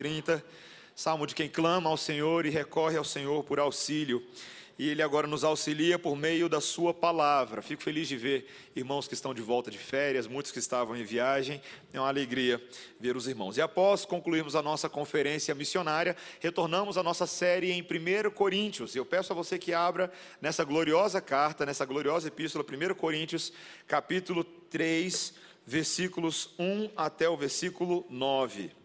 30, salmo de quem clama ao Senhor e recorre ao Senhor por auxílio. E Ele agora nos auxilia por meio da Sua palavra. Fico feliz de ver irmãos que estão de volta de férias, muitos que estavam em viagem. É uma alegria ver os irmãos. E após concluirmos a nossa conferência missionária, retornamos à nossa série em 1 Coríntios. Eu peço a você que abra nessa gloriosa carta, nessa gloriosa epístola, 1 Coríntios, capítulo 3, versículos 1 até o versículo 9.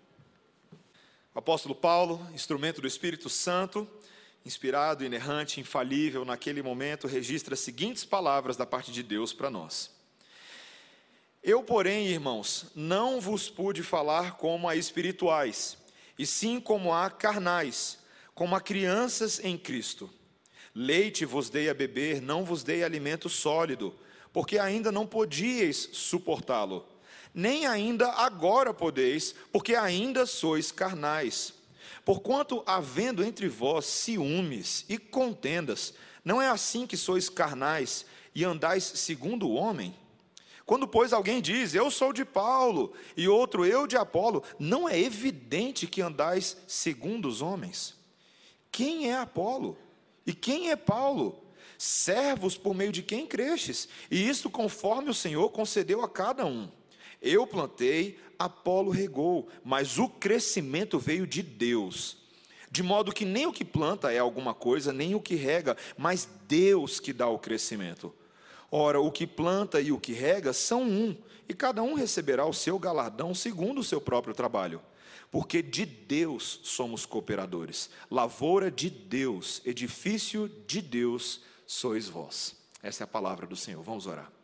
Apóstolo Paulo, instrumento do Espírito Santo, inspirado, inerrante, infalível, naquele momento, registra as seguintes palavras da parte de Deus para nós. Eu, porém, irmãos, não vos pude falar como a espirituais, e sim como a carnais, como a crianças em Cristo. Leite vos dei a beber, não vos dei alimento sólido, porque ainda não podíeis suportá-lo nem ainda agora podeis, porque ainda sois carnais. Porquanto, havendo entre vós ciúmes e contendas, não é assim que sois carnais e andais segundo o homem? Quando, pois, alguém diz, eu sou de Paulo, e outro, eu de Apolo, não é evidente que andais segundo os homens? Quem é Apolo? E quem é Paulo? Servos por meio de quem crestes, e isto conforme o Senhor concedeu a cada um. Eu plantei, Apolo regou, mas o crescimento veio de Deus. De modo que nem o que planta é alguma coisa, nem o que rega, mas Deus que dá o crescimento. Ora, o que planta e o que rega são um, e cada um receberá o seu galardão segundo o seu próprio trabalho. Porque de Deus somos cooperadores, lavoura de Deus, edifício de Deus sois vós. Essa é a palavra do Senhor. Vamos orar.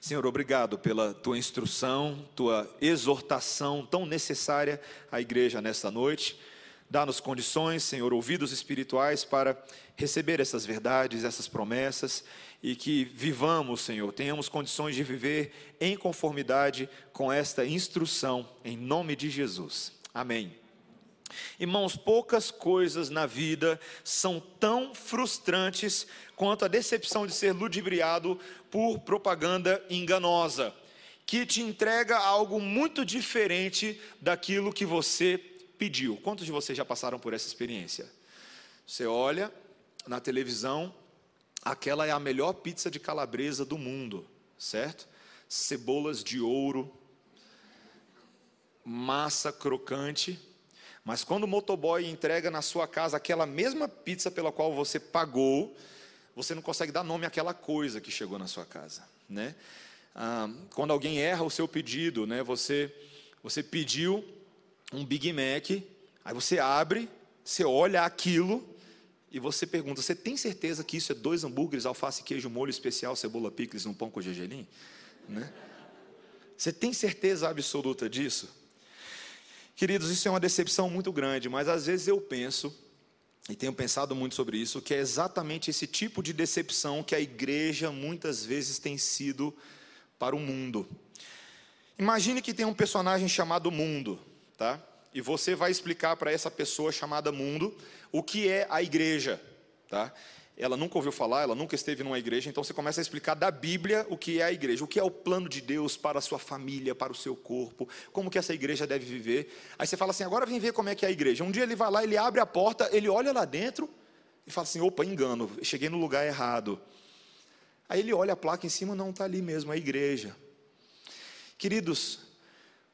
Senhor, obrigado pela tua instrução, tua exortação tão necessária à igreja nesta noite. Dá-nos condições, Senhor, ouvidos espirituais para receber essas verdades, essas promessas e que vivamos, Senhor, tenhamos condições de viver em conformidade com esta instrução, em nome de Jesus. Amém. Irmãos, poucas coisas na vida são tão frustrantes quanto a decepção de ser ludibriado por propaganda enganosa, que te entrega algo muito diferente daquilo que você pediu. Quantos de vocês já passaram por essa experiência? Você olha na televisão, aquela é a melhor pizza de calabresa do mundo, certo? Cebolas de ouro, massa crocante mas quando o motoboy entrega na sua casa aquela mesma pizza pela qual você pagou, você não consegue dar nome àquela coisa que chegou na sua casa, né? Ah, quando alguém erra o seu pedido, né? Você você pediu um Big Mac, aí você abre, você olha aquilo e você pergunta: você tem certeza que isso é dois hambúrgueres, alface, queijo, molho especial, cebola, picles, um pão com gergelim? Né? Você tem certeza absoluta disso? Queridos, isso é uma decepção muito grande, mas às vezes eu penso, e tenho pensado muito sobre isso, que é exatamente esse tipo de decepção que a igreja muitas vezes tem sido para o mundo. Imagine que tem um personagem chamado Mundo, tá? E você vai explicar para essa pessoa chamada Mundo o que é a igreja, tá? Ela nunca ouviu falar, ela nunca esteve numa igreja, então você começa a explicar da Bíblia o que é a igreja, o que é o plano de Deus para a sua família, para o seu corpo, como que essa igreja deve viver. Aí você fala assim: agora vem ver como é que é a igreja. Um dia ele vai lá, ele abre a porta, ele olha lá dentro e fala assim: opa, engano, cheguei no lugar errado. Aí ele olha a placa em cima, não está ali mesmo, é a igreja. Queridos,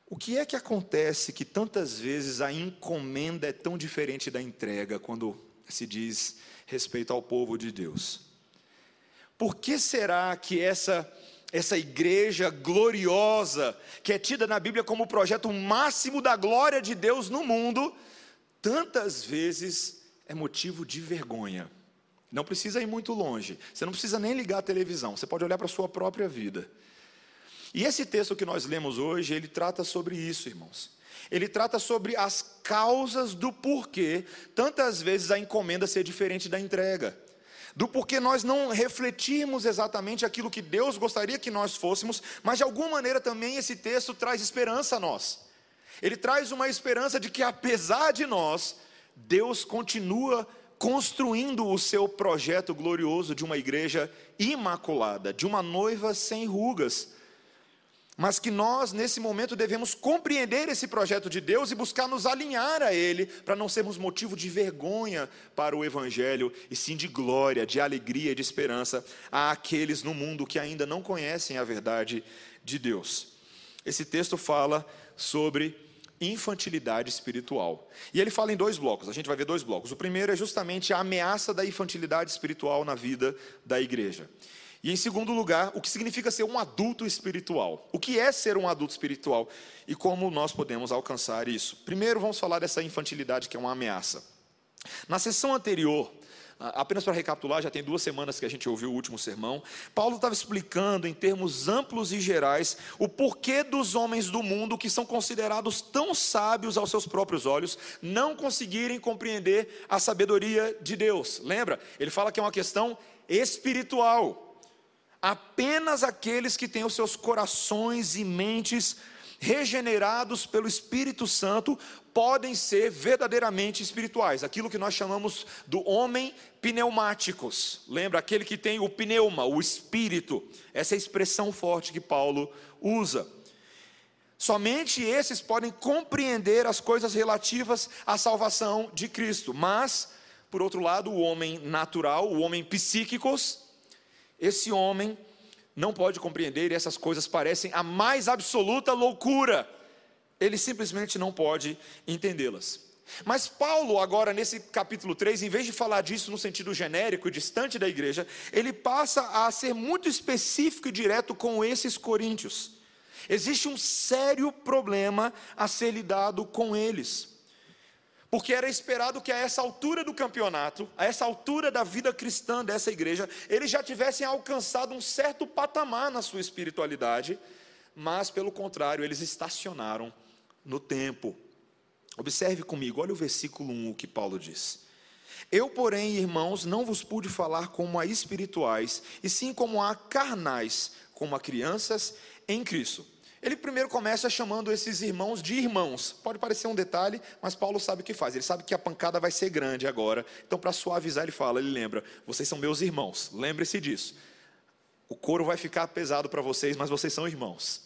o que é que acontece que tantas vezes a encomenda é tão diferente da entrega quando se diz respeito ao povo de Deus. Por que será que essa essa igreja gloriosa, que é tida na Bíblia como o projeto máximo da glória de Deus no mundo, tantas vezes é motivo de vergonha? Não precisa ir muito longe, você não precisa nem ligar a televisão, você pode olhar para a sua própria vida. E esse texto que nós lemos hoje, ele trata sobre isso, irmãos ele trata sobre as causas do porquê tantas vezes a encomenda ser diferente da entrega. Do porquê nós não refletirmos exatamente aquilo que Deus gostaria que nós fôssemos, mas de alguma maneira também esse texto traz esperança a nós. Ele traz uma esperança de que apesar de nós, Deus continua construindo o seu projeto glorioso de uma igreja imaculada, de uma noiva sem rugas. Mas que nós, nesse momento, devemos compreender esse projeto de Deus e buscar nos alinhar a Ele, para não sermos motivo de vergonha para o Evangelho, e sim de glória, de alegria de esperança a aqueles no mundo que ainda não conhecem a verdade de Deus. Esse texto fala sobre infantilidade espiritual. E ele fala em dois blocos, a gente vai ver dois blocos. O primeiro é justamente a ameaça da infantilidade espiritual na vida da igreja. E em segundo lugar, o que significa ser um adulto espiritual. O que é ser um adulto espiritual e como nós podemos alcançar isso. Primeiro, vamos falar dessa infantilidade que é uma ameaça. Na sessão anterior, apenas para recapitular, já tem duas semanas que a gente ouviu o último sermão. Paulo estava explicando em termos amplos e gerais o porquê dos homens do mundo que são considerados tão sábios aos seus próprios olhos não conseguirem compreender a sabedoria de Deus. Lembra? Ele fala que é uma questão espiritual. Apenas aqueles que têm os seus corações e mentes regenerados pelo Espírito Santo podem ser verdadeiramente espirituais, aquilo que nós chamamos do homem pneumáticos. Lembra aquele que tem o pneuma, o espírito. Essa é expressão forte que Paulo usa. Somente esses podem compreender as coisas relativas à salvação de Cristo. Mas, por outro lado, o homem natural, o homem psíquicos, esse homem não pode compreender e essas coisas parecem a mais absoluta loucura. Ele simplesmente não pode entendê-las. Mas Paulo, agora nesse capítulo 3, em vez de falar disso no sentido genérico e distante da igreja, ele passa a ser muito específico e direto com esses coríntios. Existe um sério problema a ser lidado com eles porque era esperado que a essa altura do campeonato, a essa altura da vida cristã dessa igreja, eles já tivessem alcançado um certo patamar na sua espiritualidade, mas pelo contrário, eles estacionaram no tempo. Observe comigo, olha o versículo 1 o que Paulo diz. Eu, porém, irmãos, não vos pude falar como a espirituais, e sim como a carnais, como a crianças em Cristo. Ele primeiro começa chamando esses irmãos de irmãos. Pode parecer um detalhe, mas Paulo sabe o que faz. Ele sabe que a pancada vai ser grande agora. Então, para suavizar, ele fala: ele lembra, vocês são meus irmãos. Lembre-se disso. O couro vai ficar pesado para vocês, mas vocês são irmãos.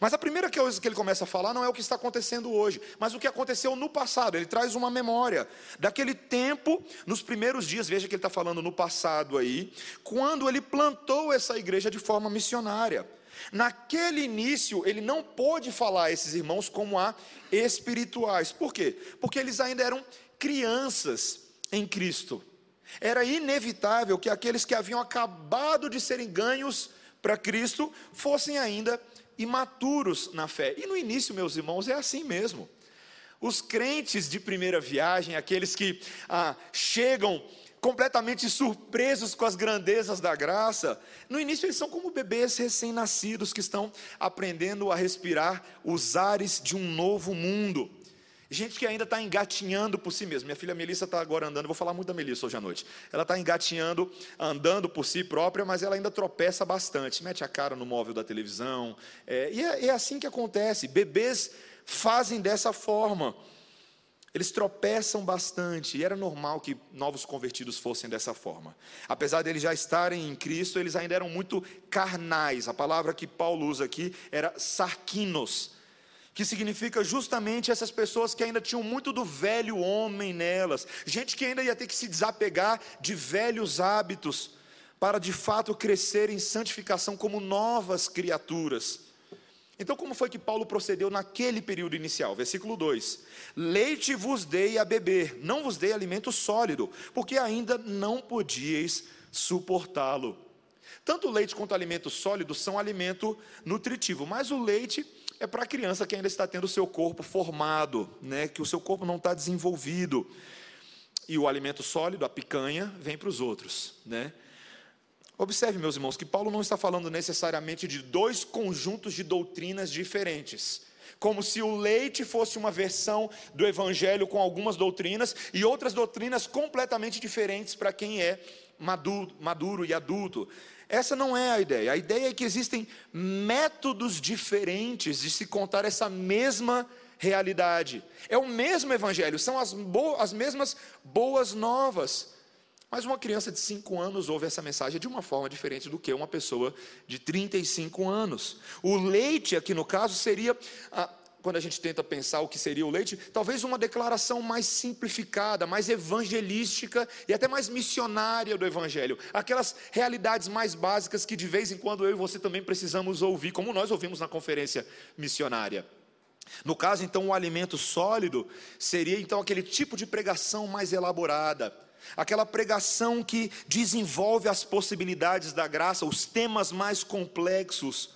Mas a primeira coisa que ele começa a falar não é o que está acontecendo hoje, mas o que aconteceu no passado. Ele traz uma memória daquele tempo, nos primeiros dias, veja que ele está falando no passado aí, quando ele plantou essa igreja de forma missionária. Naquele início, ele não pôde falar a esses irmãos como a espirituais. Por quê? Porque eles ainda eram crianças em Cristo. Era inevitável que aqueles que haviam acabado de serem ganhos para Cristo fossem ainda imaturos na fé. E no início, meus irmãos, é assim mesmo. Os crentes de primeira viagem, aqueles que ah, chegam completamente surpresos com as grandezas da graça. No início, eles são como bebês recém-nascidos que estão aprendendo a respirar os ares de um novo mundo. Gente que ainda está engatinhando por si mesma. Minha filha Melissa está agora andando, vou falar muito da Melissa hoje à noite. Ela está engatinhando, andando por si própria, mas ela ainda tropeça bastante. Mete a cara no móvel da televisão. É, e é, é assim que acontece. Bebês fazem dessa forma. Eles tropeçam bastante, e era normal que novos convertidos fossem dessa forma. Apesar de eles já estarem em Cristo, eles ainda eram muito carnais. A palavra que Paulo usa aqui era sarquinos, que significa justamente essas pessoas que ainda tinham muito do velho homem nelas, gente que ainda ia ter que se desapegar de velhos hábitos para de fato crescer em santificação como novas criaturas. Então, como foi que Paulo procedeu naquele período inicial? Versículo 2: Leite vos dei a beber, não vos dei alimento sólido, porque ainda não podíeis suportá-lo. Tanto leite quanto alimento sólido são alimento nutritivo, mas o leite é para a criança que ainda está tendo o seu corpo formado, né, que o seu corpo não está desenvolvido. E o alimento sólido, a picanha, vem para os outros, né? Observe, meus irmãos, que Paulo não está falando necessariamente de dois conjuntos de doutrinas diferentes. Como se o leite fosse uma versão do evangelho com algumas doutrinas e outras doutrinas completamente diferentes para quem é maduro, maduro e adulto. Essa não é a ideia. A ideia é que existem métodos diferentes de se contar essa mesma realidade. É o mesmo evangelho, são as, as mesmas boas novas. Mas uma criança de 5 anos ouve essa mensagem de uma forma diferente do que uma pessoa de 35 anos. O leite, aqui no caso, seria ah, quando a gente tenta pensar o que seria o leite, talvez uma declaração mais simplificada, mais evangelística e até mais missionária do evangelho. Aquelas realidades mais básicas que de vez em quando eu e você também precisamos ouvir, como nós ouvimos na conferência missionária. No caso, então, o alimento sólido seria então aquele tipo de pregação mais elaborada, aquela pregação que desenvolve as possibilidades da graça, os temas mais complexos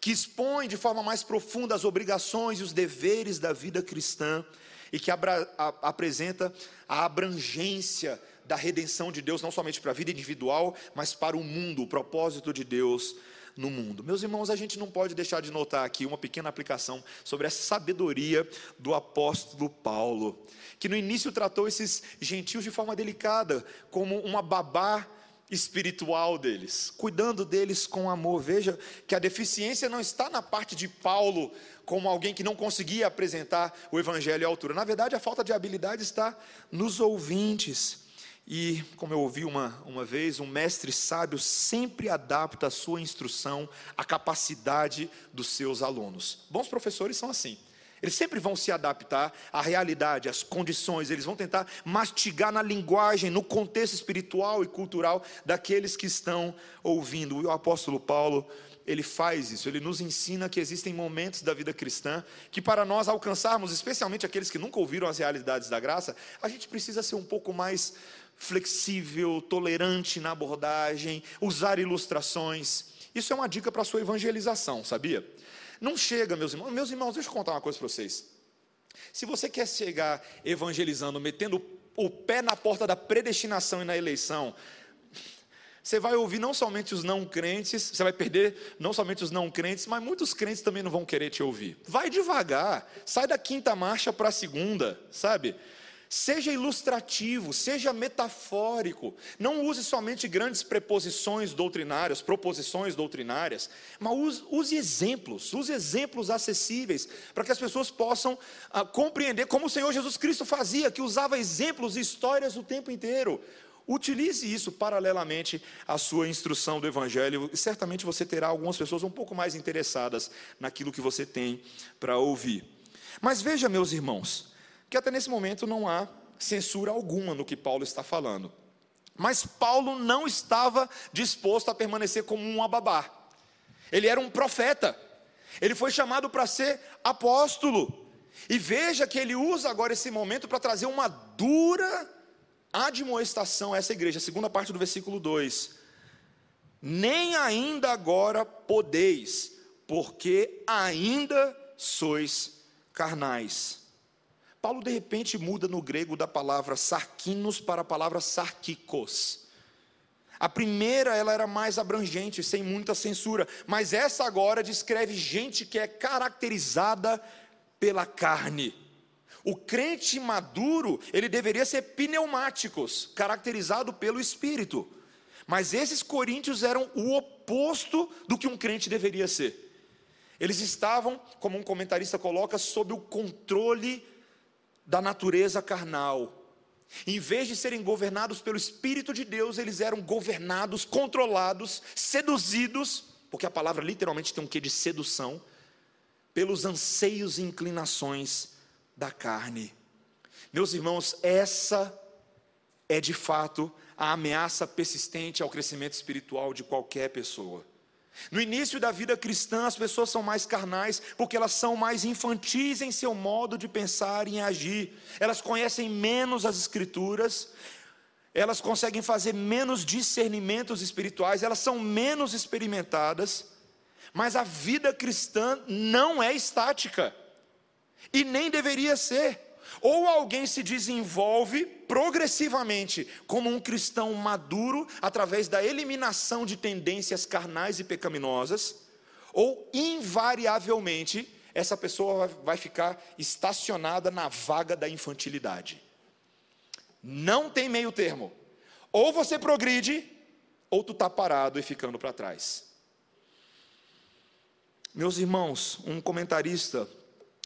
que expõe de forma mais profunda as obrigações e os deveres da vida cristã e que abra, a, apresenta a abrangência da redenção de Deus, não somente para a vida individual, mas para o mundo, o propósito de Deus no mundo. Meus irmãos, a gente não pode deixar de notar aqui uma pequena aplicação sobre essa sabedoria do apóstolo Paulo, que no início tratou esses gentios de forma delicada, como uma babá espiritual deles, cuidando deles com amor. Veja que a deficiência não está na parte de Paulo como alguém que não conseguia apresentar o evangelho à altura. Na verdade, a falta de habilidade está nos ouvintes. E, como eu ouvi uma, uma vez, um mestre sábio sempre adapta a sua instrução à capacidade dos seus alunos. Bons professores são assim. Eles sempre vão se adaptar à realidade, às condições, eles vão tentar mastigar na linguagem, no contexto espiritual e cultural daqueles que estão ouvindo. O apóstolo Paulo, ele faz isso, ele nos ensina que existem momentos da vida cristã que, para nós alcançarmos, especialmente aqueles que nunca ouviram as realidades da graça, a gente precisa ser um pouco mais flexível, tolerante na abordagem, usar ilustrações. Isso é uma dica para a sua evangelização, sabia? Não chega, meus irmãos. Meus irmãos, deixa eu contar uma coisa para vocês. Se você quer chegar evangelizando, metendo o pé na porta da predestinação e na eleição, você vai ouvir não somente os não crentes, você vai perder não somente os não crentes, mas muitos crentes também não vão querer te ouvir. Vai devagar, sai da quinta marcha para a segunda, sabe? Seja ilustrativo, seja metafórico. Não use somente grandes preposições doutrinárias, proposições doutrinárias, mas use, use exemplos, use exemplos acessíveis, para que as pessoas possam ah, compreender como o Senhor Jesus Cristo fazia, que usava exemplos e histórias o tempo inteiro. Utilize isso paralelamente à sua instrução do Evangelho, e certamente você terá algumas pessoas um pouco mais interessadas naquilo que você tem para ouvir. Mas veja, meus irmãos, que até nesse momento não há censura alguma no que Paulo está falando. Mas Paulo não estava disposto a permanecer como um ababá. Ele era um profeta. Ele foi chamado para ser apóstolo. E veja que ele usa agora esse momento para trazer uma dura admoestação a essa igreja. A segunda parte do versículo 2. Nem ainda agora podeis, porque ainda sois carnais. Paulo de repente muda no grego da palavra sarquinos para a palavra sarkikos. A primeira ela era mais abrangente, sem muita censura, mas essa agora descreve gente que é caracterizada pela carne. O crente maduro, ele deveria ser pneumáticos, caracterizado pelo espírito. Mas esses coríntios eram o oposto do que um crente deveria ser. Eles estavam, como um comentarista coloca, sob o controle da natureza carnal. Em vez de serem governados pelo Espírito de Deus, eles eram governados, controlados, seduzidos, porque a palavra literalmente tem um quê de sedução, pelos anseios e inclinações da carne. Meus irmãos, essa é de fato a ameaça persistente ao crescimento espiritual de qualquer pessoa. No início da vida cristã, as pessoas são mais carnais porque elas são mais infantis em seu modo de pensar e agir. Elas conhecem menos as Escrituras, elas conseguem fazer menos discernimentos espirituais, elas são menos experimentadas. Mas a vida cristã não é estática e nem deveria ser. Ou alguém se desenvolve progressivamente como um cristão maduro através da eliminação de tendências carnais e pecaminosas, ou invariavelmente essa pessoa vai ficar estacionada na vaga da infantilidade. Não tem meio termo. Ou você progride, ou tu está parado e ficando para trás. Meus irmãos, um comentarista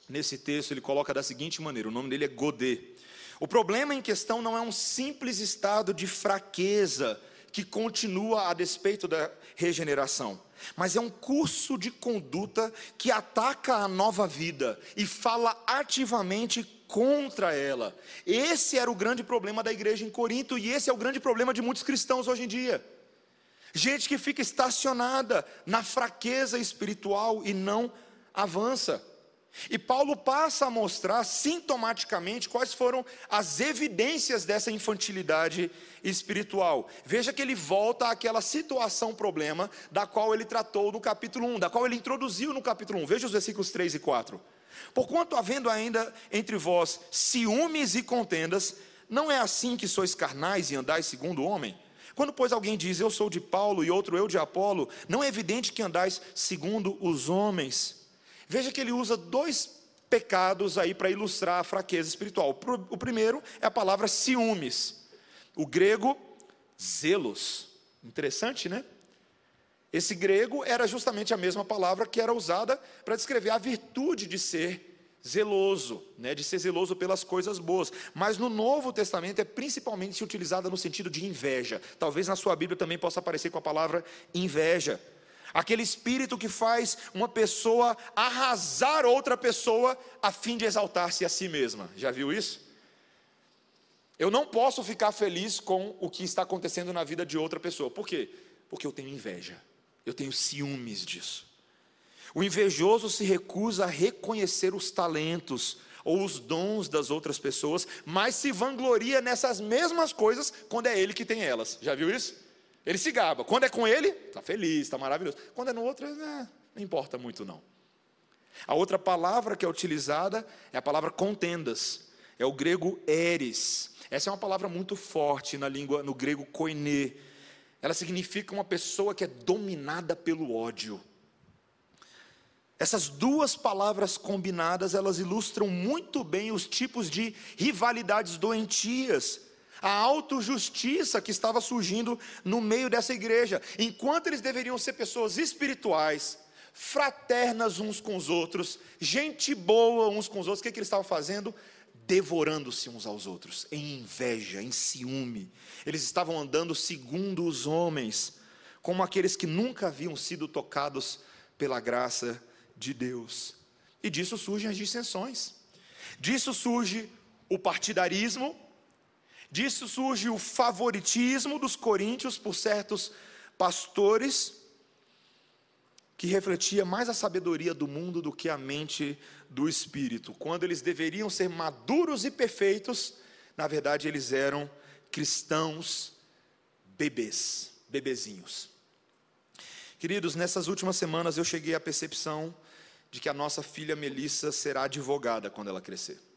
nesse texto ele coloca da seguinte maneira: o nome dele é Godet. O problema em questão não é um simples estado de fraqueza que continua a despeito da regeneração, mas é um curso de conduta que ataca a nova vida e fala ativamente contra ela. Esse era o grande problema da igreja em Corinto e esse é o grande problema de muitos cristãos hoje em dia. Gente que fica estacionada na fraqueza espiritual e não avança. E Paulo passa a mostrar sintomaticamente quais foram as evidências dessa infantilidade espiritual. Veja que ele volta àquela situação problema da qual ele tratou no capítulo 1, da qual ele introduziu no capítulo 1. Veja os versículos 3 e 4. Porquanto havendo ainda entre vós ciúmes e contendas, não é assim que sois carnais e andais segundo o homem? Quando, pois, alguém diz eu sou de Paulo e outro eu de Apolo, não é evidente que andais segundo os homens? Veja que ele usa dois pecados aí para ilustrar a fraqueza espiritual. O primeiro é a palavra ciúmes. O grego, zelos. Interessante, né? Esse grego era justamente a mesma palavra que era usada para descrever a virtude de ser zeloso, né, de ser zeloso pelas coisas boas. Mas no Novo Testamento é principalmente utilizada no sentido de inveja. Talvez na sua Bíblia também possa aparecer com a palavra inveja. Aquele espírito que faz uma pessoa arrasar outra pessoa a fim de exaltar-se a si mesma. Já viu isso? Eu não posso ficar feliz com o que está acontecendo na vida de outra pessoa. Por quê? Porque eu tenho inveja. Eu tenho ciúmes disso. O invejoso se recusa a reconhecer os talentos ou os dons das outras pessoas, mas se vangloria nessas mesmas coisas quando é ele que tem elas. Já viu isso? Ele se gaba. Quando é com ele, está feliz, está maravilhoso. Quando é no outro, é, não importa muito não. A outra palavra que é utilizada é a palavra contendas. É o grego eres. Essa é uma palavra muito forte na língua, no grego koine. Ela significa uma pessoa que é dominada pelo ódio. Essas duas palavras combinadas, elas ilustram muito bem os tipos de rivalidades doentias a autojustiça que estava surgindo no meio dessa igreja. Enquanto eles deveriam ser pessoas espirituais, fraternas uns com os outros, gente boa uns com os outros, o que, que eles estavam fazendo? Devorando-se uns aos outros, em inveja, em ciúme. Eles estavam andando segundo os homens, como aqueles que nunca haviam sido tocados pela graça de Deus. E disso surgem as dissensões. Disso surge o partidarismo, Disso surge o favoritismo dos coríntios por certos pastores, que refletia mais a sabedoria do mundo do que a mente do espírito. Quando eles deveriam ser maduros e perfeitos, na verdade eles eram cristãos bebês, bebezinhos. Queridos, nessas últimas semanas eu cheguei à percepção de que a nossa filha Melissa será advogada quando ela crescer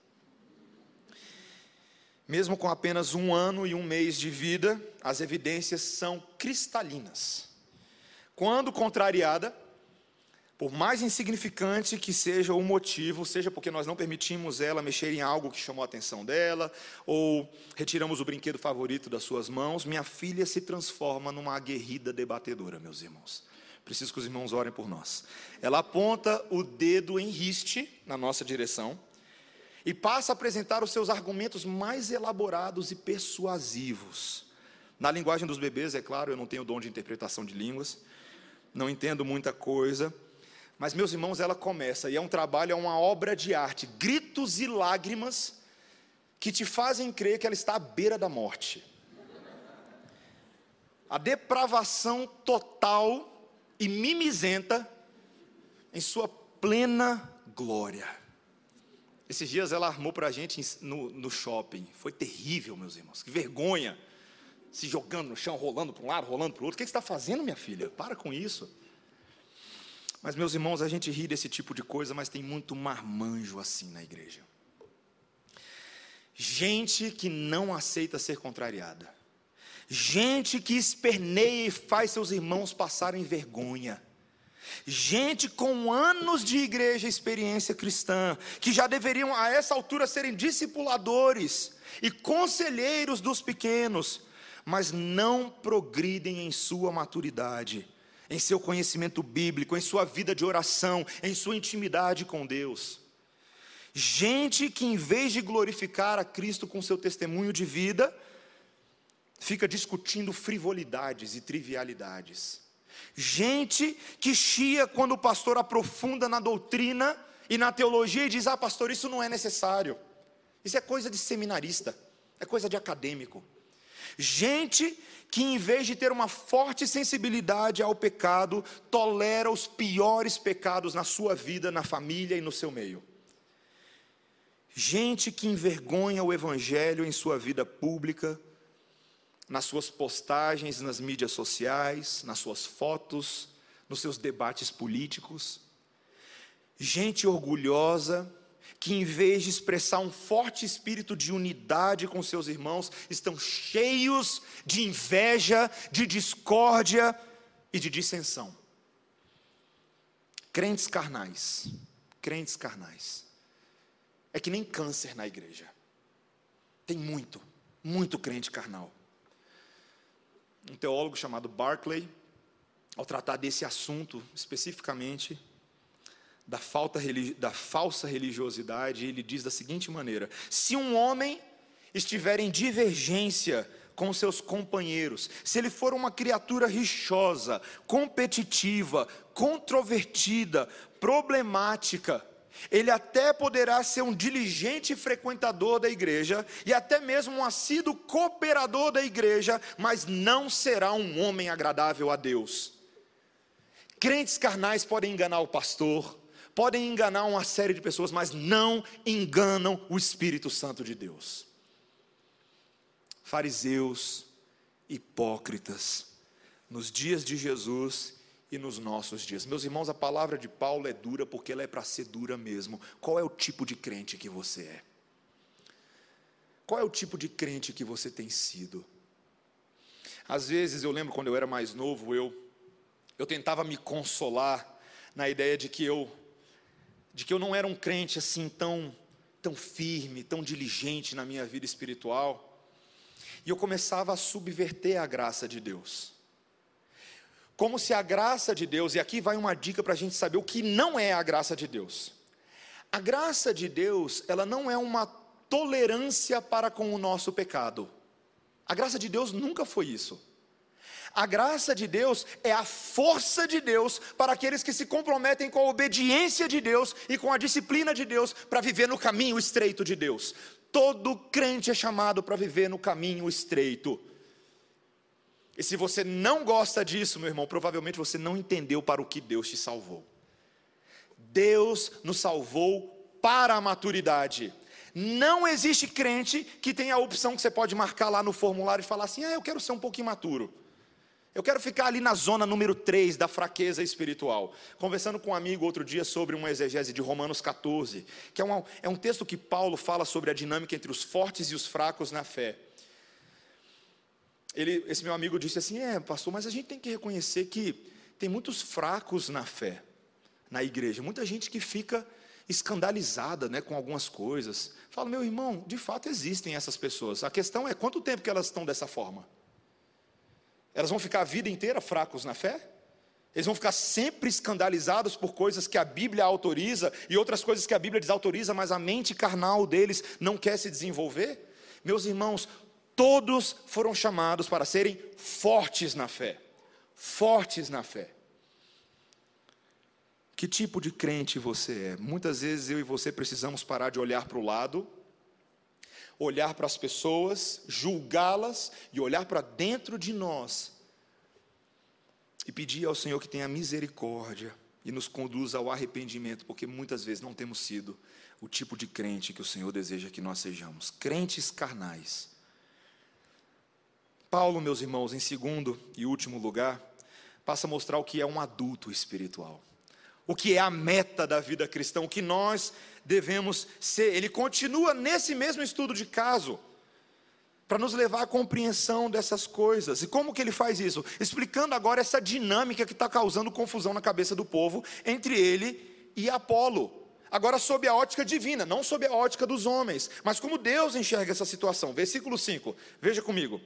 mesmo com apenas um ano e um mês de vida, as evidências são cristalinas. Quando contrariada, por mais insignificante que seja o motivo, seja porque nós não permitimos ela mexer em algo que chamou a atenção dela, ou retiramos o brinquedo favorito das suas mãos, minha filha se transforma numa aguerrida debatedora, meus irmãos. Preciso que os irmãos orem por nós. Ela aponta o dedo em riste na nossa direção e passa a apresentar os seus argumentos mais elaborados e persuasivos. Na linguagem dos bebês, é claro, eu não tenho dom de interpretação de línguas, não entendo muita coisa, mas meus irmãos, ela começa, e é um trabalho, é uma obra de arte, gritos e lágrimas que te fazem crer que ela está à beira da morte. A depravação total e mimizenta em sua plena glória. Esses dias ela armou para a gente no, no shopping. Foi terrível, meus irmãos. Que vergonha. Se jogando no chão, rolando para um lado, rolando para o outro. O que você está fazendo, minha filha? Para com isso. Mas, meus irmãos, a gente ri desse tipo de coisa, mas tem muito marmanjo assim na igreja. Gente que não aceita ser contrariada. Gente que esperneia e faz seus irmãos passarem vergonha. Gente com anos de igreja, experiência cristã, que já deveriam a essa altura serem discipuladores e conselheiros dos pequenos, mas não progridem em sua maturidade, em seu conhecimento bíblico, em sua vida de oração, em sua intimidade com Deus. Gente que, em vez de glorificar a Cristo com seu testemunho de vida, fica discutindo frivolidades e trivialidades. Gente que chia quando o pastor aprofunda na doutrina e na teologia e diz: Ah, pastor, isso não é necessário. Isso é coisa de seminarista, é coisa de acadêmico. Gente que, em vez de ter uma forte sensibilidade ao pecado, tolera os piores pecados na sua vida, na família e no seu meio. Gente que envergonha o Evangelho em sua vida pública, nas suas postagens nas mídias sociais, nas suas fotos, nos seus debates políticos. Gente orgulhosa, que em vez de expressar um forte espírito de unidade com seus irmãos, estão cheios de inveja, de discórdia e de dissensão. Crentes carnais, crentes carnais é que nem câncer na igreja. Tem muito, muito crente carnal. Um teólogo chamado Barclay, ao tratar desse assunto especificamente, da, falta, da falsa religiosidade, ele diz da seguinte maneira: se um homem estiver em divergência com seus companheiros, se ele for uma criatura rixosa, competitiva, controvertida, problemática, ele até poderá ser um diligente frequentador da igreja e até mesmo um assíduo cooperador da igreja, mas não será um homem agradável a Deus. Crentes carnais podem enganar o pastor, podem enganar uma série de pessoas, mas não enganam o Espírito Santo de Deus. Fariseus, hipócritas, nos dias de Jesus e nos nossos dias. Meus irmãos, a palavra de Paulo é dura porque ela é para ser dura mesmo. Qual é o tipo de crente que você é? Qual é o tipo de crente que você tem sido? Às vezes eu lembro quando eu era mais novo, eu eu tentava me consolar na ideia de que eu de que eu não era um crente assim tão tão firme, tão diligente na minha vida espiritual. E eu começava a subverter a graça de Deus como se a graça de Deus, e aqui vai uma dica para a gente saber o que não é a graça de Deus. A graça de Deus, ela não é uma tolerância para com o nosso pecado. A graça de Deus nunca foi isso. A graça de Deus é a força de Deus para aqueles que se comprometem com a obediência de Deus e com a disciplina de Deus para viver no caminho estreito de Deus. Todo crente é chamado para viver no caminho estreito. E se você não gosta disso, meu irmão, provavelmente você não entendeu para o que Deus te salvou. Deus nos salvou para a maturidade. Não existe crente que tenha a opção que você pode marcar lá no formulário e falar assim: ah, eu quero ser um pouco imaturo. Eu quero ficar ali na zona número 3 da fraqueza espiritual. Conversando com um amigo outro dia sobre uma exegese de Romanos 14, que é um, é um texto que Paulo fala sobre a dinâmica entre os fortes e os fracos na fé ele, esse meu amigo disse assim: É, pastor, mas a gente tem que reconhecer que tem muitos fracos na fé, na igreja, muita gente que fica escandalizada né, com algumas coisas. Fala, meu irmão, de fato existem essas pessoas. A questão é quanto tempo que elas estão dessa forma? Elas vão ficar a vida inteira fracos na fé? Eles vão ficar sempre escandalizados por coisas que a Bíblia autoriza e outras coisas que a Bíblia desautoriza, mas a mente carnal deles não quer se desenvolver? Meus irmãos, Todos foram chamados para serem fortes na fé. Fortes na fé. Que tipo de crente você é? Muitas vezes eu e você precisamos parar de olhar para o lado, olhar para as pessoas, julgá-las e olhar para dentro de nós e pedir ao Senhor que tenha misericórdia e nos conduza ao arrependimento, porque muitas vezes não temos sido o tipo de crente que o Senhor deseja que nós sejamos crentes carnais Paulo, meus irmãos, em segundo e último lugar, passa a mostrar o que é um adulto espiritual. O que é a meta da vida cristã, o que nós devemos ser. Ele continua nesse mesmo estudo de caso, para nos levar à compreensão dessas coisas. E como que ele faz isso? Explicando agora essa dinâmica que está causando confusão na cabeça do povo entre ele e Apolo. Agora, sob a ótica divina, não sob a ótica dos homens, mas como Deus enxerga essa situação. Versículo 5, veja comigo.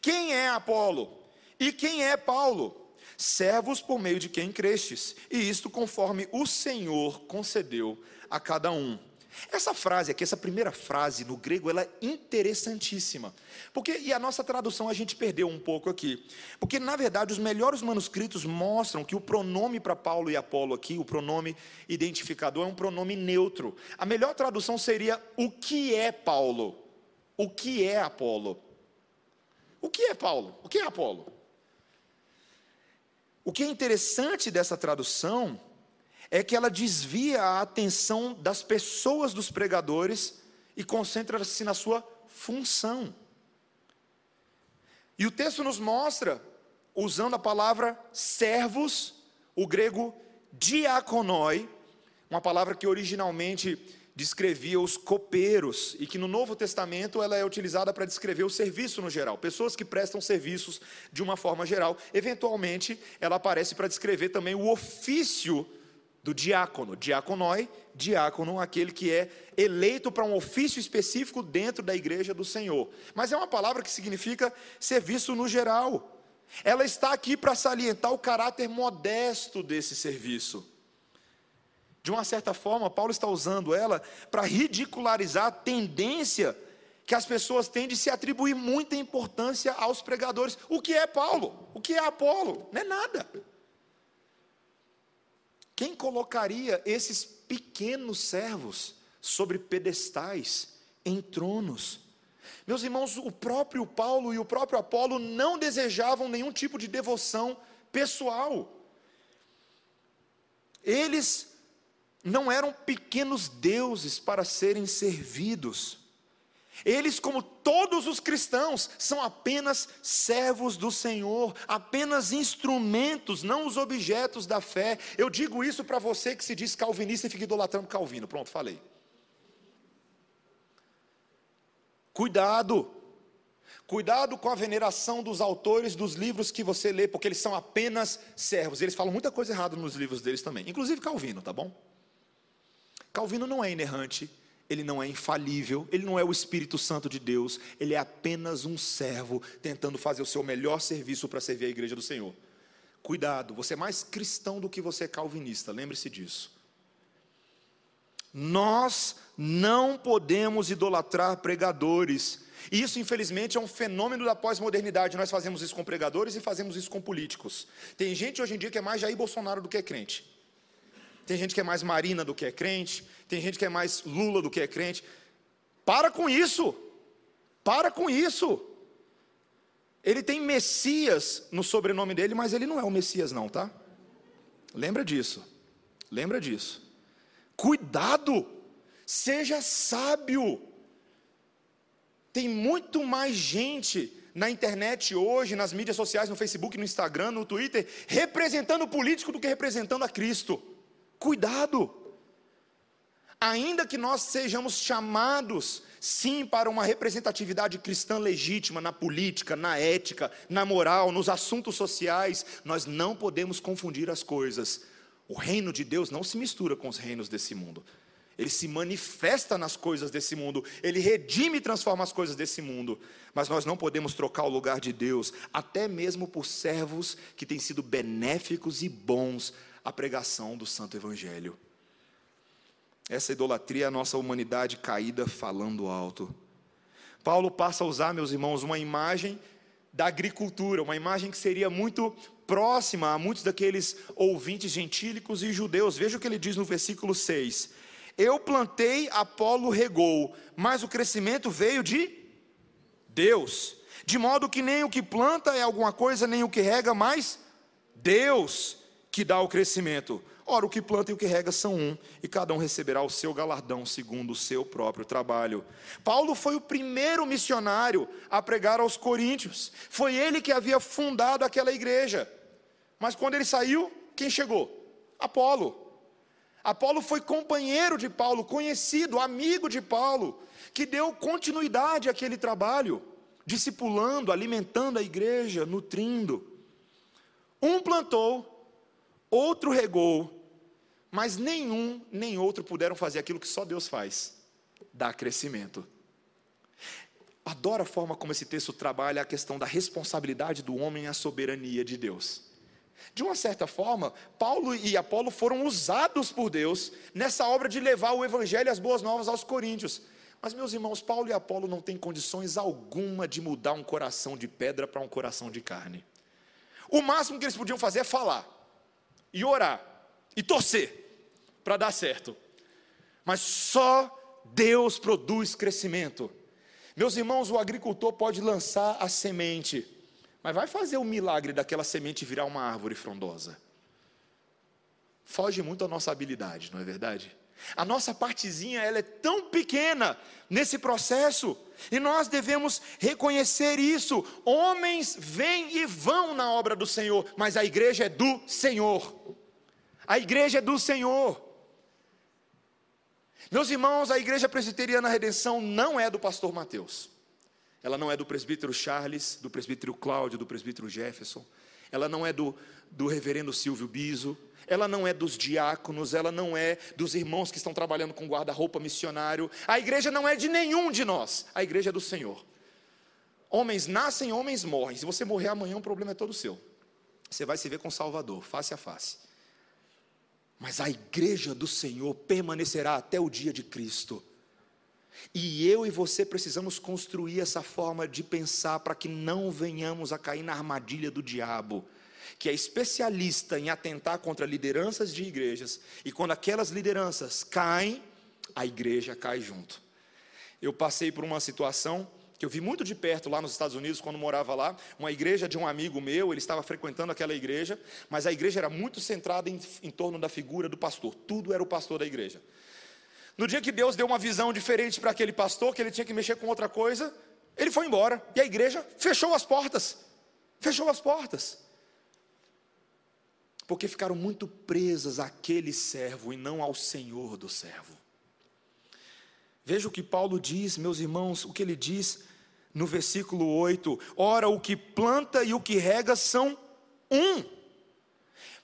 Quem é Apolo? E quem é Paulo? Servos por meio de quem crestes, e isto conforme o Senhor concedeu a cada um. Essa frase aqui, essa primeira frase no grego, ela é interessantíssima. Porque, e a nossa tradução a gente perdeu um pouco aqui. Porque, na verdade, os melhores manuscritos mostram que o pronome para Paulo e Apolo aqui, o pronome identificador, é um pronome neutro. A melhor tradução seria: o que é Paulo? O que é Apolo? O que é Paulo? O que é Apolo? O que é interessante dessa tradução é que ela desvia a atenção das pessoas dos pregadores e concentra-se na sua função. E o texto nos mostra, usando a palavra servos, o grego diakonoi, uma palavra que originalmente descrevia os copeiros e que no Novo Testamento ela é utilizada para descrever o serviço no geral, pessoas que prestam serviços de uma forma geral. Eventualmente, ela aparece para descrever também o ofício do diácono. Diaconoi, diácono, aquele que é eleito para um ofício específico dentro da igreja do Senhor. Mas é uma palavra que significa serviço no geral. Ela está aqui para salientar o caráter modesto desse serviço. De uma certa forma, Paulo está usando ela para ridicularizar a tendência que as pessoas têm de se atribuir muita importância aos pregadores. O que é Paulo? O que é Apolo? Não é nada. Quem colocaria esses pequenos servos sobre pedestais, em tronos? Meus irmãos, o próprio Paulo e o próprio Apolo não desejavam nenhum tipo de devoção pessoal. Eles não eram pequenos deuses para serem servidos. Eles, como todos os cristãos, são apenas servos do Senhor, apenas instrumentos, não os objetos da fé. Eu digo isso para você que se diz calvinista e fica idolatrando Calvino. Pronto, falei. Cuidado, cuidado com a veneração dos autores dos livros que você lê, porque eles são apenas servos. Eles falam muita coisa errada nos livros deles também, inclusive Calvino, tá bom? Calvino não é inerrante, ele não é infalível, ele não é o Espírito Santo de Deus, ele é apenas um servo tentando fazer o seu melhor serviço para servir a igreja do Senhor. Cuidado, você é mais cristão do que você é calvinista, lembre-se disso. Nós não podemos idolatrar pregadores. Isso, infelizmente, é um fenômeno da pós-modernidade. Nós fazemos isso com pregadores e fazemos isso com políticos. Tem gente hoje em dia que é mais Jair Bolsonaro do que é crente. Tem gente que é mais Marina do que é crente tem gente que é mais Lula do que é crente. Para com isso. Para com isso. Ele tem Messias no sobrenome dele, mas ele não é o Messias, não, tá? Lembra disso. Lembra disso. Cuidado. Seja sábio. Tem muito mais gente na internet hoje, nas mídias sociais, no Facebook, no Instagram, no Twitter, representando o político do que representando a Cristo. Cuidado. Ainda que nós sejamos chamados, sim, para uma representatividade cristã legítima na política, na ética, na moral, nos assuntos sociais, nós não podemos confundir as coisas. O reino de Deus não se mistura com os reinos desse mundo. Ele se manifesta nas coisas desse mundo, ele redime e transforma as coisas desse mundo, mas nós não podemos trocar o lugar de Deus, até mesmo por servos que têm sido benéficos e bons à pregação do Santo Evangelho. Essa idolatria é a nossa humanidade caída falando alto. Paulo passa a usar, meus irmãos, uma imagem da agricultura, uma imagem que seria muito próxima a muitos daqueles ouvintes gentílicos e judeus. Veja o que ele diz no versículo 6. Eu plantei, Apolo regou, mas o crescimento veio de Deus. De modo que nem o que planta é alguma coisa, nem o que rega, mas Deus que dá o crescimento. Ora, o que planta e o que rega são um, e cada um receberá o seu galardão segundo o seu próprio trabalho. Paulo foi o primeiro missionário a pregar aos coríntios. Foi ele que havia fundado aquela igreja. Mas quando ele saiu, quem chegou? Apolo. Apolo foi companheiro de Paulo, conhecido, amigo de Paulo, que deu continuidade àquele trabalho, discipulando, alimentando a igreja, nutrindo. Um plantou, outro regou, mas nenhum nem outro puderam fazer aquilo que só Deus faz: dar crescimento. Adoro a forma como esse texto trabalha a questão da responsabilidade do homem e a soberania de Deus. De uma certa forma, Paulo e Apolo foram usados por Deus nessa obra de levar o evangelho e as boas novas aos coríntios. Mas, meus irmãos, Paulo e Apolo não têm condições alguma de mudar um coração de pedra para um coração de carne. O máximo que eles podiam fazer é falar, e orar, e torcer, para dar certo. Mas só Deus produz crescimento. Meus irmãos, o agricultor pode lançar a semente, mas vai fazer o milagre daquela semente virar uma árvore frondosa. Foge muito a nossa habilidade, não é verdade? A nossa partezinha ela é tão pequena nesse processo e nós devemos reconhecer isso. Homens vêm e vão na obra do Senhor, mas a igreja é do Senhor. A igreja é do Senhor. Meus irmãos, a igreja presbiteriana Redenção não é do pastor Mateus. Ela não é do presbítero Charles, do presbítero Cláudio, do presbítero Jefferson. Ela não é do, do reverendo Silvio Biso ela não é dos diáconos, ela não é dos irmãos que estão trabalhando com guarda-roupa missionário. A igreja não é de nenhum de nós, a igreja é do Senhor. Homens nascem, homens morrem. Se você morrer amanhã, o problema é todo seu. Você vai se ver com o Salvador, face a face. Mas a igreja do Senhor permanecerá até o dia de Cristo. E eu e você precisamos construir essa forma de pensar para que não venhamos a cair na armadilha do diabo que é especialista em atentar contra lideranças de igrejas, e quando aquelas lideranças caem, a igreja cai junto. Eu passei por uma situação que eu vi muito de perto lá nos Estados Unidos, quando morava lá, uma igreja de um amigo meu, ele estava frequentando aquela igreja, mas a igreja era muito centrada em, em torno da figura do pastor, tudo era o pastor da igreja. No dia que Deus deu uma visão diferente para aquele pastor, que ele tinha que mexer com outra coisa, ele foi embora, e a igreja fechou as portas, fechou as portas porque ficaram muito presas àquele servo e não ao Senhor do servo. Veja o que Paulo diz, meus irmãos, o que ele diz no versículo 8: Ora, o que planta e o que rega são um.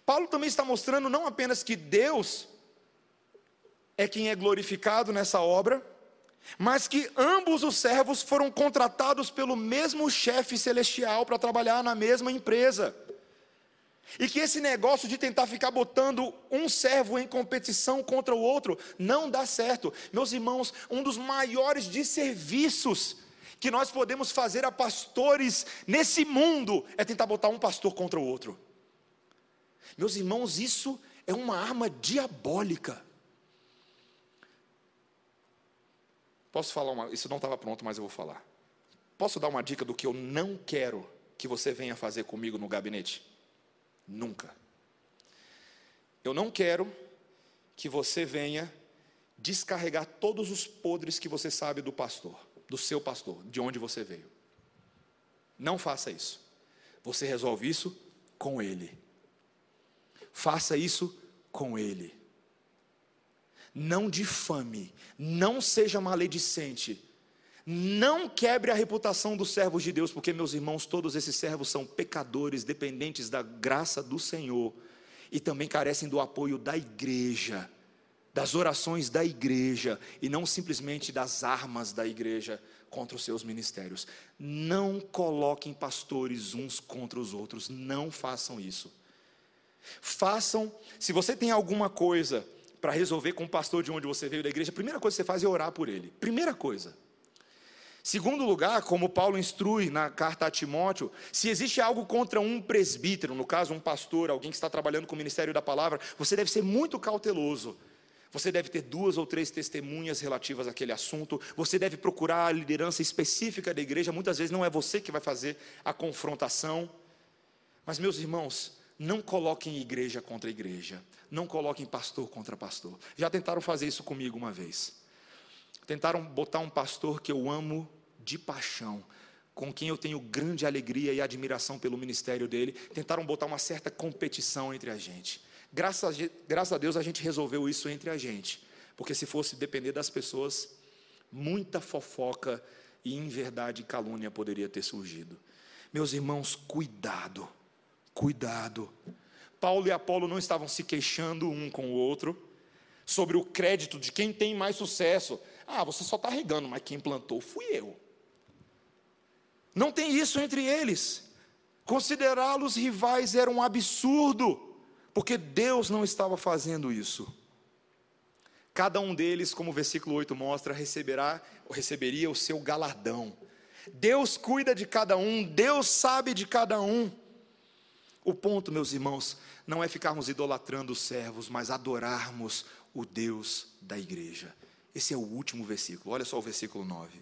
Paulo também está mostrando não apenas que Deus é quem é glorificado nessa obra, mas que ambos os servos foram contratados pelo mesmo chefe celestial para trabalhar na mesma empresa. E que esse negócio de tentar ficar botando um servo em competição contra o outro não dá certo. Meus irmãos, um dos maiores desserviços que nós podemos fazer a pastores nesse mundo é tentar botar um pastor contra o outro. Meus irmãos, isso é uma arma diabólica. Posso falar uma, isso não estava pronto, mas eu vou falar. Posso dar uma dica do que eu não quero que você venha fazer comigo no gabinete? Nunca. Eu não quero que você venha descarregar todos os podres que você sabe do pastor, do seu pastor, de onde você veio. Não faça isso. Você resolve isso com ele. Faça isso com ele. Não difame, não seja maledicente, não quebre a reputação dos servos de Deus, porque, meus irmãos, todos esses servos são pecadores, dependentes da graça do Senhor e também carecem do apoio da igreja, das orações da igreja e não simplesmente das armas da igreja contra os seus ministérios. Não coloquem pastores uns contra os outros, não façam isso. Façam, se você tem alguma coisa para resolver com o pastor de onde você veio da igreja, a primeira coisa que você faz é orar por ele. Primeira coisa. Segundo lugar, como Paulo instrui na carta a Timóteo, se existe algo contra um presbítero, no caso um pastor, alguém que está trabalhando com o ministério da palavra, você deve ser muito cauteloso. Você deve ter duas ou três testemunhas relativas àquele assunto. Você deve procurar a liderança específica da igreja. Muitas vezes não é você que vai fazer a confrontação. Mas, meus irmãos, não coloquem igreja contra igreja. Não coloquem pastor contra pastor. Já tentaram fazer isso comigo uma vez. Tentaram botar um pastor que eu amo de paixão, com quem eu tenho grande alegria e admiração pelo ministério dele. Tentaram botar uma certa competição entre a gente. Graças a, graças a Deus a gente resolveu isso entre a gente, porque se fosse depender das pessoas, muita fofoca e inverdade e calúnia poderia ter surgido. Meus irmãos, cuidado, cuidado. Paulo e Apolo não estavam se queixando um com o outro sobre o crédito de quem tem mais sucesso. Ah, você só está regando, mas quem plantou fui eu. Não tem isso entre eles. Considerá-los rivais era um absurdo, porque Deus não estava fazendo isso. Cada um deles, como o versículo 8 mostra, receberá receberia o seu galardão. Deus cuida de cada um, Deus sabe de cada um. O ponto, meus irmãos, não é ficarmos idolatrando os servos, mas adorarmos o Deus da igreja. Esse é o último versículo, olha só o versículo 9.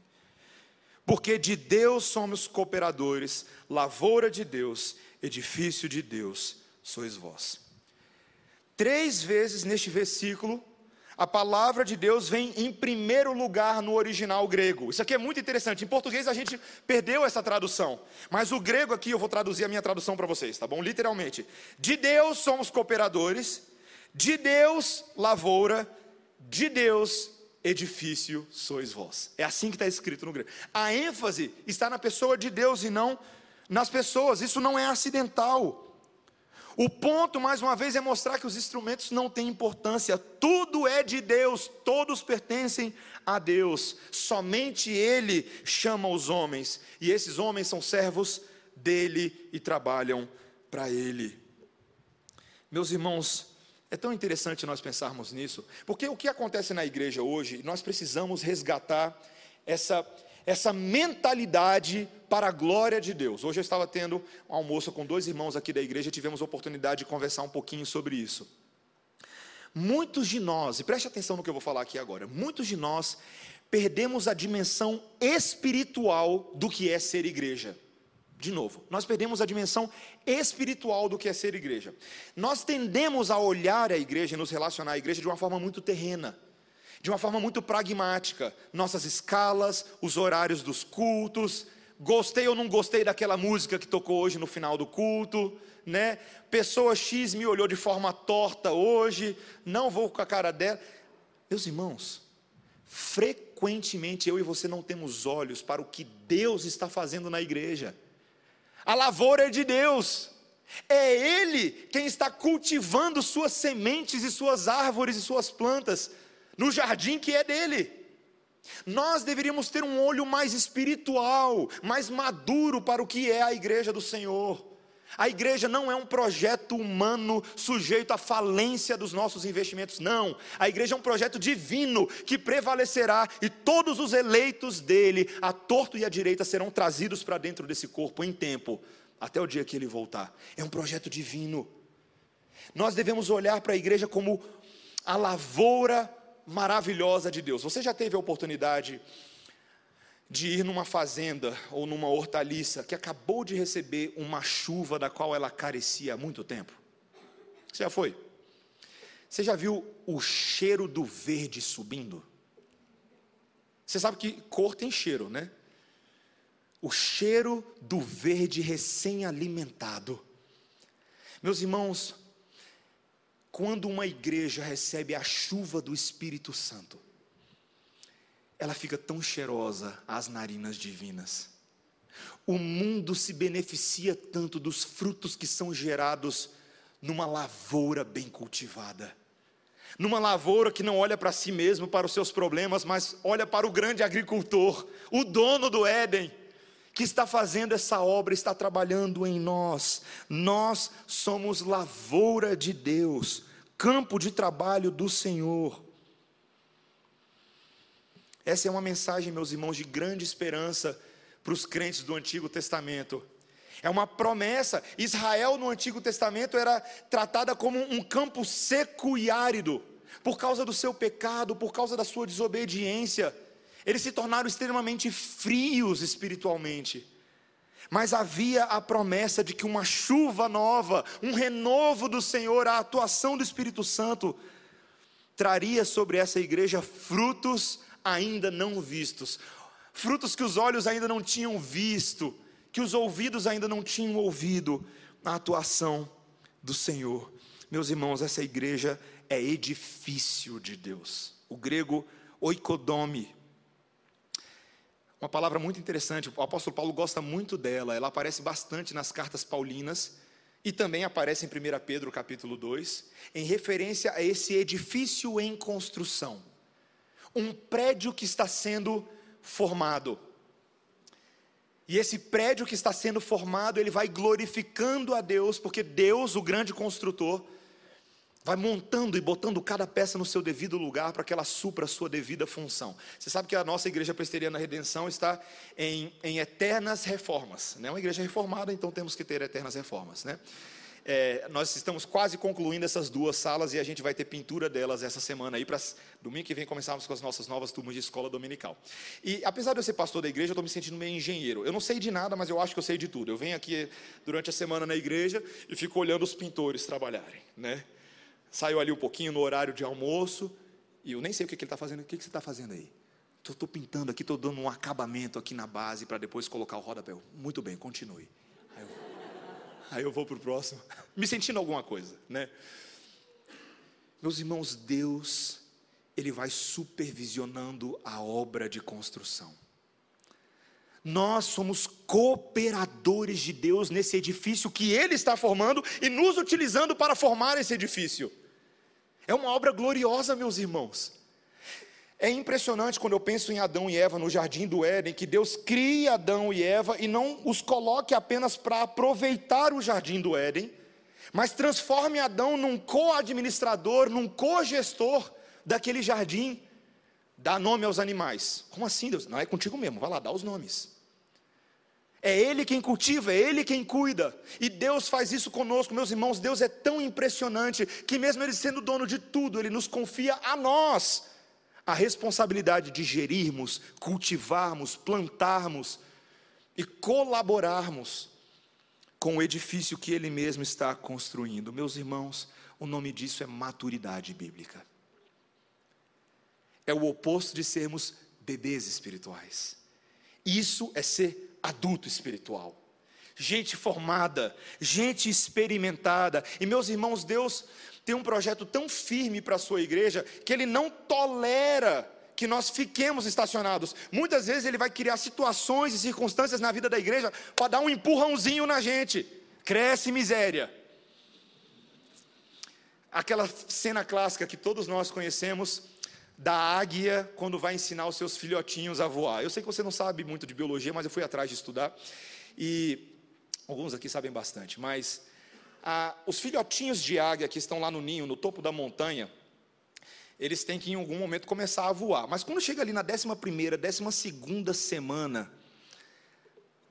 Porque de Deus somos cooperadores, lavoura de Deus, edifício de Deus sois vós. Três vezes neste versículo, a palavra de Deus vem em primeiro lugar no original grego. Isso aqui é muito interessante. Em português a gente perdeu essa tradução, mas o grego aqui eu vou traduzir a minha tradução para vocês, tá bom? Literalmente. De Deus somos cooperadores, de Deus lavoura, de Deus edifício sois vós. É assim que está escrito no grego. A ênfase está na pessoa de Deus e não nas pessoas. Isso não é acidental. O ponto, mais uma vez, é mostrar que os instrumentos não têm importância, tudo é de Deus, todos pertencem a Deus, somente Ele chama os homens, e esses homens são servos dele e trabalham para Ele. Meus irmãos, é tão interessante nós pensarmos nisso, porque o que acontece na igreja hoje, nós precisamos resgatar essa essa mentalidade para a glória de Deus. Hoje eu estava tendo um almoço com dois irmãos aqui da igreja, tivemos a oportunidade de conversar um pouquinho sobre isso. Muitos de nós, e preste atenção no que eu vou falar aqui agora, muitos de nós perdemos a dimensão espiritual do que é ser igreja. De novo, nós perdemos a dimensão espiritual do que é ser igreja. Nós tendemos a olhar a igreja e nos relacionar à igreja de uma forma muito terrena de uma forma muito pragmática. Nossas escalas, os horários dos cultos, gostei ou não gostei daquela música que tocou hoje no final do culto, né? Pessoa X me olhou de forma torta hoje, não vou com a cara dela. Meus irmãos, frequentemente eu e você não temos olhos para o que Deus está fazendo na igreja. A lavoura é de Deus. É Ele quem está cultivando suas sementes e suas árvores e suas plantas no jardim que é dele. Nós deveríamos ter um olho mais espiritual, mais maduro para o que é a igreja do Senhor. A igreja não é um projeto humano sujeito à falência dos nossos investimentos, não. A igreja é um projeto divino que prevalecerá e todos os eleitos dele, a torto e a direita, serão trazidos para dentro desse corpo em tempo, até o dia que ele voltar. É um projeto divino. Nós devemos olhar para a igreja como a lavoura maravilhosa de Deus. Você já teve a oportunidade de ir numa fazenda ou numa hortaliça que acabou de receber uma chuva da qual ela carecia há muito tempo? Você já foi? Você já viu o cheiro do verde subindo? Você sabe que cor tem cheiro, né? O cheiro do verde recém-alimentado. Meus irmãos, quando uma igreja recebe a chuva do Espírito Santo, ela fica tão cheirosa às narinas divinas. O mundo se beneficia tanto dos frutos que são gerados numa lavoura bem cultivada. Numa lavoura que não olha para si mesmo, para os seus problemas, mas olha para o grande agricultor, o dono do Éden, que está fazendo essa obra, está trabalhando em nós. Nós somos lavoura de Deus, campo de trabalho do Senhor. Essa é uma mensagem, meus irmãos, de grande esperança para os crentes do Antigo Testamento. É uma promessa. Israel no Antigo Testamento era tratada como um campo seco e árido, por causa do seu pecado, por causa da sua desobediência. Eles se tornaram extremamente frios espiritualmente. Mas havia a promessa de que uma chuva nova, um renovo do Senhor, a atuação do Espírito Santo, traria sobre essa igreja frutos ainda não vistos, frutos que os olhos ainda não tinham visto, que os ouvidos ainda não tinham ouvido, a atuação do Senhor. Meus irmãos, essa igreja é edifício de Deus. O grego oikodome, uma palavra muito interessante, o apóstolo Paulo gosta muito dela, ela aparece bastante nas cartas paulinas e também aparece em 1 Pedro capítulo 2, em referência a esse edifício em construção. Um prédio que está sendo formado. E esse prédio que está sendo formado, ele vai glorificando a Deus, porque Deus, o grande construtor, vai montando e botando cada peça no seu devido lugar para que ela supra a sua devida função. Você sabe que a nossa igreja presbiteriana redenção está em, em eternas reformas. É né? uma igreja reformada, então temos que ter eternas reformas. Né? É, nós estamos quase concluindo essas duas salas e a gente vai ter pintura delas essa semana aí, para domingo que vem começarmos com as nossas novas turmas de escola dominical. E apesar de eu ser pastor da igreja, eu estou me sentindo meio engenheiro. Eu não sei de nada, mas eu acho que eu sei de tudo. Eu venho aqui durante a semana na igreja e fico olhando os pintores trabalharem, né? Saio ali um pouquinho no horário de almoço e eu nem sei o que, que ele está fazendo. O que, que você está fazendo aí? Estou pintando aqui, estou dando um acabamento aqui na base para depois colocar o rodapé. Muito bem, continue. Aí eu vou para o próximo, me sentindo alguma coisa, né? Meus irmãos, Deus, Ele vai supervisionando a obra de construção. Nós somos cooperadores de Deus nesse edifício que Ele está formando e nos utilizando para formar esse edifício. É uma obra gloriosa, meus irmãos. É impressionante quando eu penso em Adão e Eva no jardim do Éden, que Deus cria Adão e Eva e não os coloque apenas para aproveitar o jardim do Éden, mas transforme Adão num co-administrador, num co-gestor daquele jardim. Dá nome aos animais. Como assim, Deus? Não é contigo mesmo, vai lá, dá os nomes. É Ele quem cultiva, é Ele quem cuida. E Deus faz isso conosco, meus irmãos. Deus é tão impressionante que, mesmo Ele sendo dono de tudo, Ele nos confia a nós a responsabilidade de gerirmos, cultivarmos, plantarmos e colaborarmos com o edifício que Ele mesmo está construindo. Meus irmãos, o nome disso é maturidade bíblica. É o oposto de sermos bebês espirituais. Isso é ser adulto espiritual. Gente formada, gente experimentada. E meus irmãos, Deus tem um projeto tão firme para a sua igreja que ele não tolera que nós fiquemos estacionados. Muitas vezes ele vai criar situações e circunstâncias na vida da igreja para dar um empurrãozinho na gente. Cresce miséria. Aquela cena clássica que todos nós conhecemos da águia quando vai ensinar os seus filhotinhos a voar. Eu sei que você não sabe muito de biologia, mas eu fui atrás de estudar e alguns aqui sabem bastante, mas ah, os filhotinhos de águia que estão lá no ninho, no topo da montanha, eles têm que em algum momento começar a voar. Mas quando chega ali na décima primeira, décima segunda semana,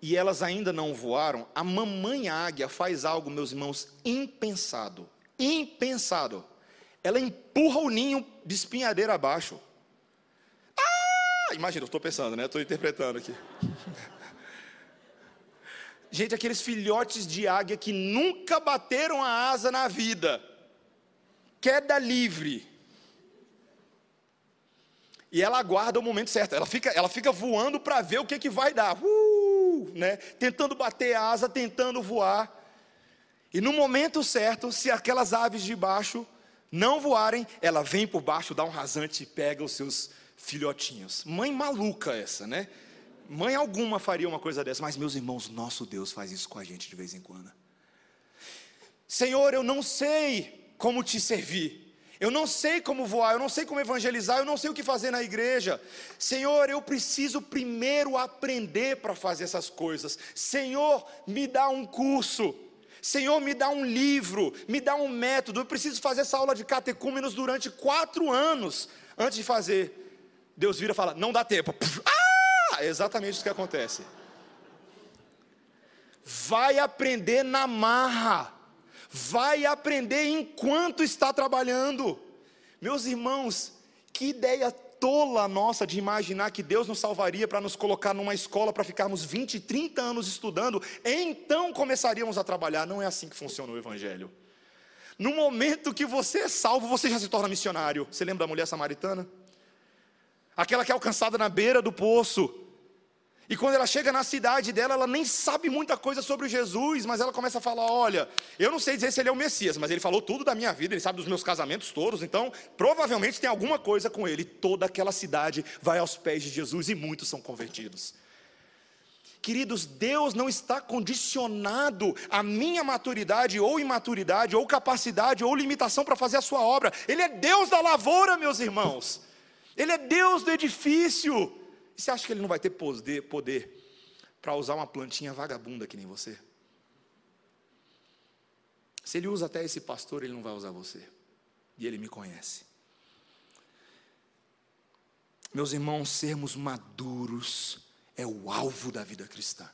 e elas ainda não voaram, a mamãe águia faz algo, meus irmãos, impensado. Impensado. Ela empurra o ninho de espinhadeira abaixo. Ah! Imagina, eu estou pensando, né? Estou interpretando aqui. Gente, aqueles filhotes de águia que nunca bateram a asa na vida. Queda livre. E ela aguarda o momento certo. Ela fica, ela fica voando para ver o que, que vai dar. Uh, né? Tentando bater a asa, tentando voar. E no momento certo, se aquelas aves de baixo não voarem, ela vem por baixo, dá um rasante e pega os seus filhotinhos. Mãe maluca essa, né? Mãe alguma faria uma coisa dessa, mas meus irmãos, nosso Deus faz isso com a gente de vez em quando. Senhor, eu não sei como te servir. Eu não sei como voar, eu não sei como evangelizar, eu não sei o que fazer na igreja. Senhor, eu preciso primeiro aprender para fazer essas coisas. Senhor, me dá um curso. Senhor, me dá um livro, me dá um método. Eu preciso fazer essa aula de catecúmenos durante quatro anos antes de fazer. Deus vira e fala: Não dá tempo. Ah! É exatamente isso que acontece. Vai aprender na marra, vai aprender enquanto está trabalhando. Meus irmãos, que ideia tola nossa de imaginar que Deus nos salvaria para nos colocar numa escola para ficarmos 20, 30 anos estudando, então começaríamos a trabalhar. Não é assim que funciona o Evangelho. No momento que você é salvo, você já se torna missionário. Você lembra da mulher samaritana? Aquela que é alcançada na beira do poço, e quando ela chega na cidade dela, ela nem sabe muita coisa sobre Jesus, mas ela começa a falar: Olha, eu não sei dizer se ele é o Messias, mas ele falou tudo da minha vida, ele sabe dos meus casamentos todos, então provavelmente tem alguma coisa com ele. Toda aquela cidade vai aos pés de Jesus e muitos são convertidos. Queridos, Deus não está condicionado à minha maturidade ou imaturidade, ou capacidade ou limitação para fazer a sua obra. Ele é Deus da lavoura, meus irmãos. Ele é Deus do edifício. Você acha que ele não vai ter poder, poder para usar uma plantinha vagabunda que nem você? Se ele usa até esse pastor, ele não vai usar você. E ele me conhece. Meus irmãos, sermos maduros é o alvo da vida cristã.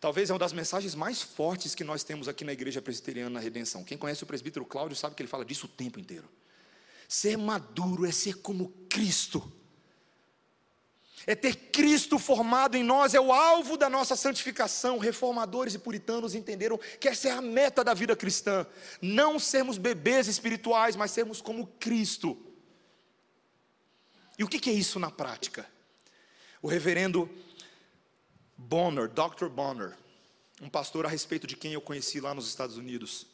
Talvez é uma das mensagens mais fortes que nós temos aqui na Igreja Presbiteriana na Redenção. Quem conhece o presbítero Cláudio sabe que ele fala disso o tempo inteiro. Ser maduro é ser como Cristo. É ter Cristo formado em nós, é o alvo da nossa santificação. Reformadores e puritanos entenderam que essa é a meta da vida cristã. Não sermos bebês espirituais, mas sermos como Cristo. E o que é isso na prática? O reverendo Bonner, Dr. Bonner, um pastor a respeito de quem eu conheci lá nos Estados Unidos.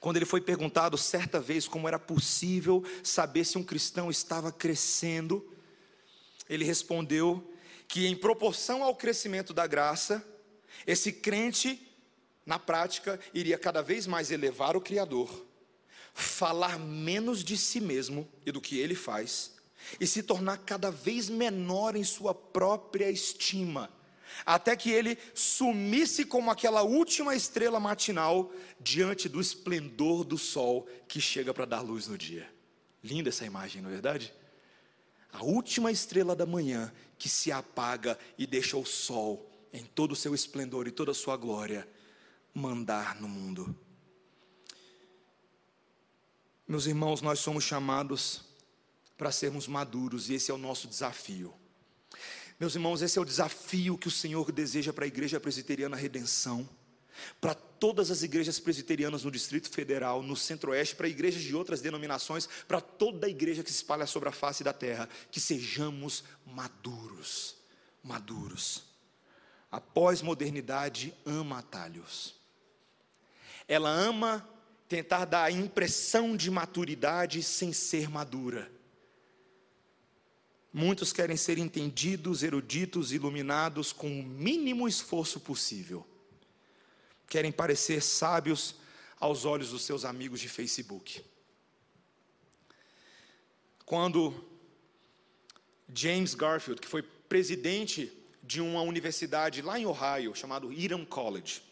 Quando ele foi perguntado certa vez como era possível saber se um cristão estava crescendo, ele respondeu que, em proporção ao crescimento da graça, esse crente, na prática, iria cada vez mais elevar o Criador, falar menos de si mesmo e do que ele faz, e se tornar cada vez menor em sua própria estima até que ele sumisse como aquela última estrela matinal diante do esplendor do sol que chega para dar luz no dia. Linda essa imagem, não é verdade? A última estrela da manhã que se apaga e deixa o sol, em todo o seu esplendor e toda a sua glória, mandar no mundo. Meus irmãos, nós somos chamados para sermos maduros e esse é o nosso desafio. Meus irmãos, esse é o desafio que o Senhor deseja para a Igreja Presbiteriana Redenção, para todas as igrejas presbiterianas no Distrito Federal, no Centro-Oeste, para igrejas de outras denominações, para toda a igreja que se espalha sobre a face da terra, que sejamos maduros, maduros. A pós-modernidade ama atalhos. Ela ama tentar dar a impressão de maturidade sem ser madura. Muitos querem ser entendidos, eruditos, iluminados com o mínimo esforço possível. Querem parecer sábios aos olhos dos seus amigos de Facebook. Quando James Garfield, que foi presidente de uma universidade lá em Ohio, chamado Eton College,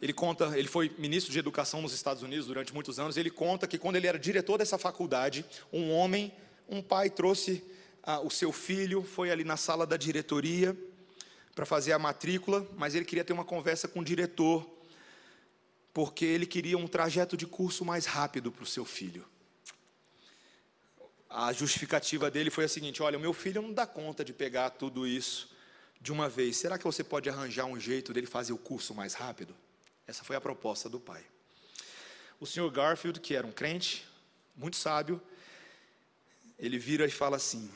ele conta, ele foi ministro de educação nos Estados Unidos durante muitos anos. Ele conta que quando ele era diretor dessa faculdade, um homem um pai trouxe ah, o seu filho, foi ali na sala da diretoria para fazer a matrícula, mas ele queria ter uma conversa com o diretor, porque ele queria um trajeto de curso mais rápido para o seu filho. A justificativa dele foi a seguinte: olha, o meu filho não dá conta de pegar tudo isso de uma vez. Será que você pode arranjar um jeito dele fazer o curso mais rápido? Essa foi a proposta do pai. O senhor Garfield, que era um crente, muito sábio, ele vira e fala assim: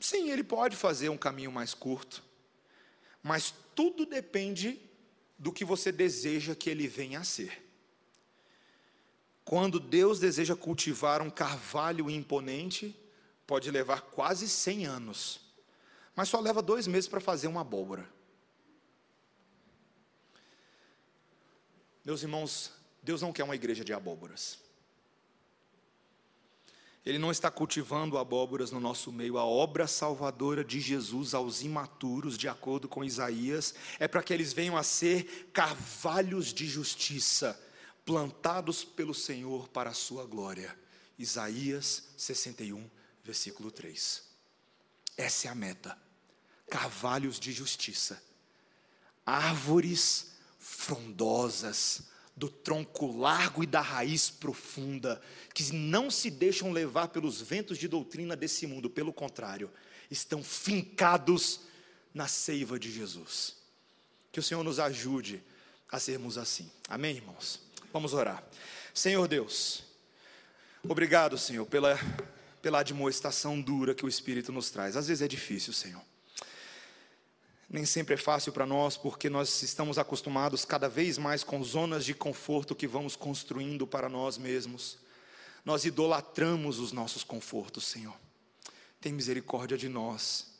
sim, ele pode fazer um caminho mais curto, mas tudo depende do que você deseja que ele venha a ser. Quando Deus deseja cultivar um carvalho imponente, pode levar quase 100 anos, mas só leva dois meses para fazer uma abóbora. Meus irmãos, Deus não quer uma igreja de abóboras. Ele não está cultivando abóboras no nosso meio. A obra salvadora de Jesus aos imaturos, de acordo com Isaías, é para que eles venham a ser carvalhos de justiça, plantados pelo Senhor para a sua glória. Isaías 61, versículo 3. Essa é a meta. Carvalhos de justiça. Árvores frondosas, do tronco largo e da raiz profunda, que não se deixam levar pelos ventos de doutrina desse mundo, pelo contrário, estão fincados na seiva de Jesus. Que o Senhor nos ajude a sermos assim. Amém, irmãos? Vamos orar. Senhor Deus, obrigado, Senhor, pela, pela admoestação dura que o Espírito nos traz. Às vezes é difícil, Senhor nem sempre é fácil para nós, porque nós estamos acostumados cada vez mais com zonas de conforto que vamos construindo para nós mesmos. Nós idolatramos os nossos confortos, Senhor. Tem misericórdia de nós.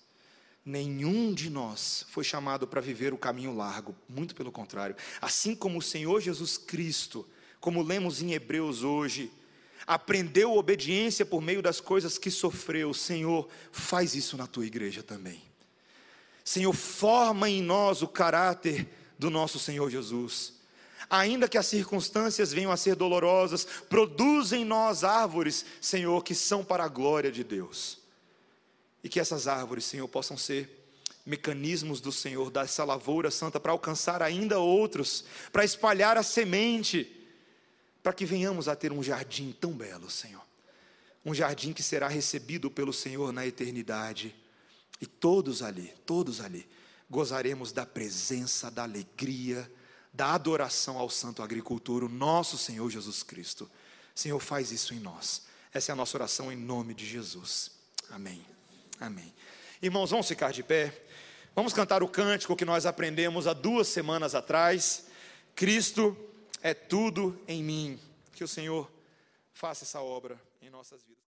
Nenhum de nós foi chamado para viver o caminho largo, muito pelo contrário. Assim como o Senhor Jesus Cristo, como lemos em Hebreus hoje, aprendeu obediência por meio das coisas que sofreu, Senhor, faz isso na tua igreja também. Senhor, forma em nós o caráter do nosso Senhor Jesus. Ainda que as circunstâncias venham a ser dolorosas, produz em nós árvores, Senhor, que são para a glória de Deus. E que essas árvores, Senhor, possam ser mecanismos do Senhor, dessa lavoura santa, para alcançar ainda outros, para espalhar a semente, para que venhamos a ter um jardim tão belo, Senhor. Um jardim que será recebido pelo Senhor na eternidade. E todos ali, todos ali, gozaremos da presença, da alegria, da adoração ao Santo Agricultor, o nosso Senhor Jesus Cristo. Senhor, faz isso em nós. Essa é a nossa oração em nome de Jesus. Amém. Amém. Irmãos, vamos ficar de pé. Vamos cantar o cântico que nós aprendemos há duas semanas atrás. Cristo é tudo em mim. Que o Senhor faça essa obra em nossas vidas.